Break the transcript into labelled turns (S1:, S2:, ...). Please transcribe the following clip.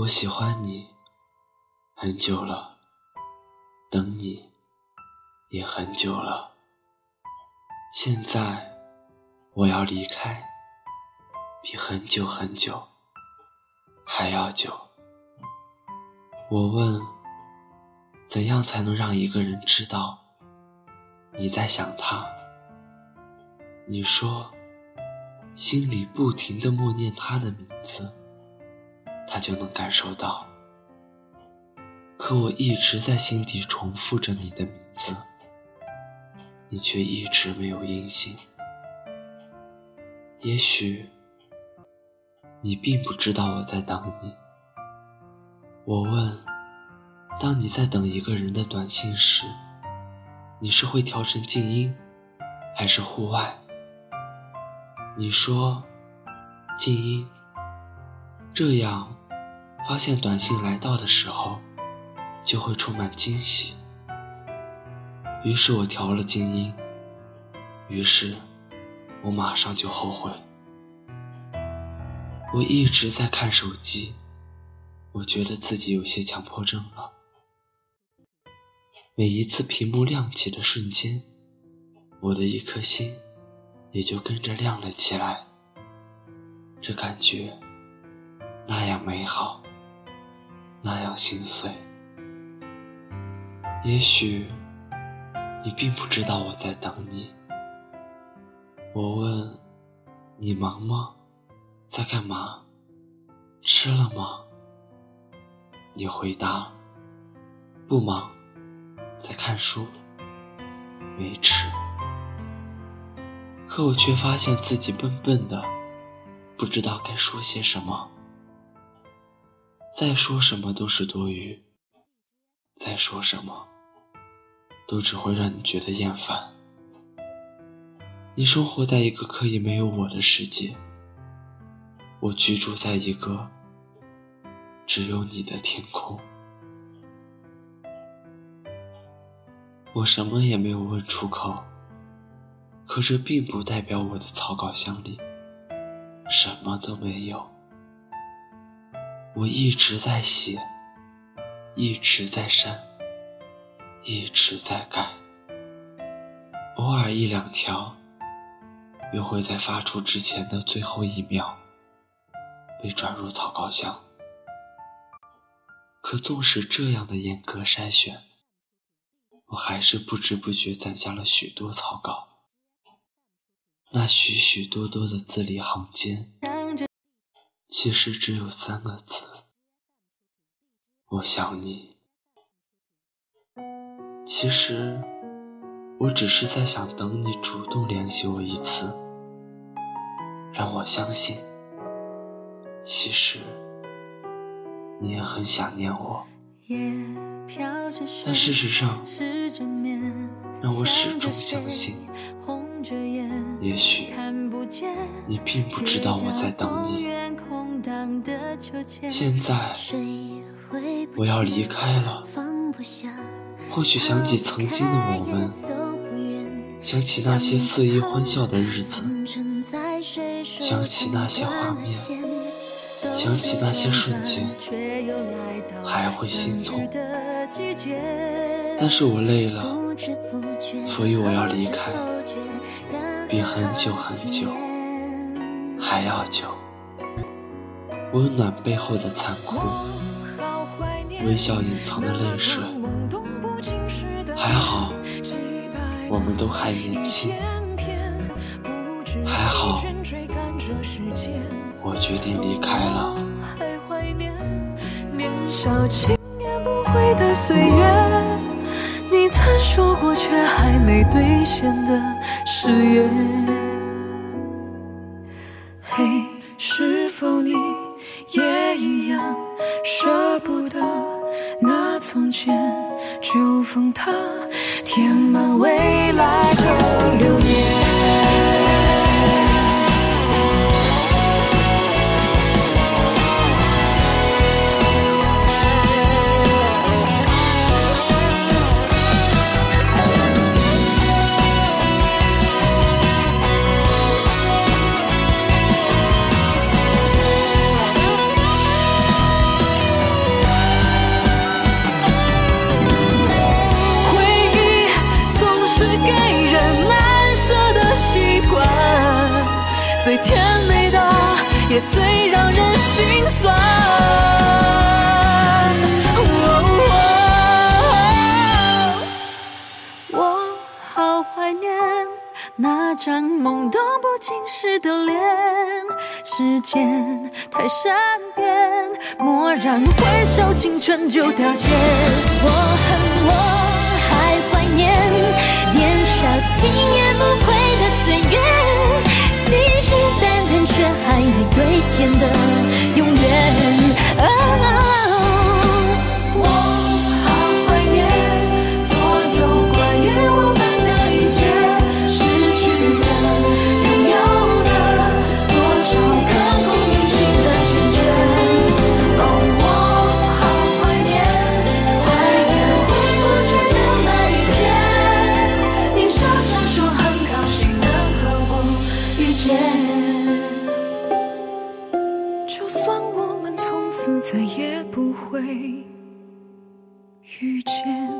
S1: 我喜欢你很久了，等你也很久了。现在我要离开，比很久很久还要久。我问，怎样才能让一个人知道你在想他？你说，心里不停的默念他的名字，他就能感受到。可我一直在心底重复着你的名字。你却一直没有音信。也许你并不知道我在等你。我问：当你在等一个人的短信时，你是会调成静音，还是户外？你说静音，这样发现短信来到的时候，就会充满惊喜。于是我调了静音，于是我马上就后悔。我一直在看手机，我觉得自己有些强迫症了。每一次屏幕亮起的瞬间，我的一颗心也就跟着亮了起来。这感觉那样美好，那样心碎。也许。你并不知道我在等你。我问你忙吗？在干嘛？吃了吗？你回答不忙，在看书，没吃。可我却发现自己笨笨的，不知道该说些什么。再说什么都是多余。再说什么？都只会让你觉得厌烦。你生活在一个可以没有我的世界，我居住在一个只有你的天空。我什么也没有问出口，可这并不代表我的草稿箱里什么都没有。我一直在写，一直在删。一直在改，偶尔一两条，又会在发出之前的最后一秒被转入草稿箱。可纵使这样的严格筛选，我还是不知不觉攒下了许多草稿。那许许多多的字里行间，其实只有三个字：我想你。其实，我只是在想等你主动联系我一次，让我相信，其实你也很想念我。但事实上，让我始终相信，也许你并不知道我在等你。现在，我要离开了。或许想起曾经的我们，想起那些肆意欢笑的日子，想起那些画面，想起那些瞬间，还会心痛。但是我累了，所以我要离开，比很久很久还要久。温暖背后的残酷，微笑隐藏的泪水。还好，我们都还年轻。还好，我决定离开了。年少轻言不悔的岁月，你曾说过却还没兑现的誓言。嘿，是否你也一样舍不得那从前？就封它，填满未来
S2: 最让人心酸。我好怀念那张懵懂不经事的脸，时间太善变，蓦然回首，青春就凋谢。我恨我还怀念年少轻言不悔的岁月，兑现的遇见。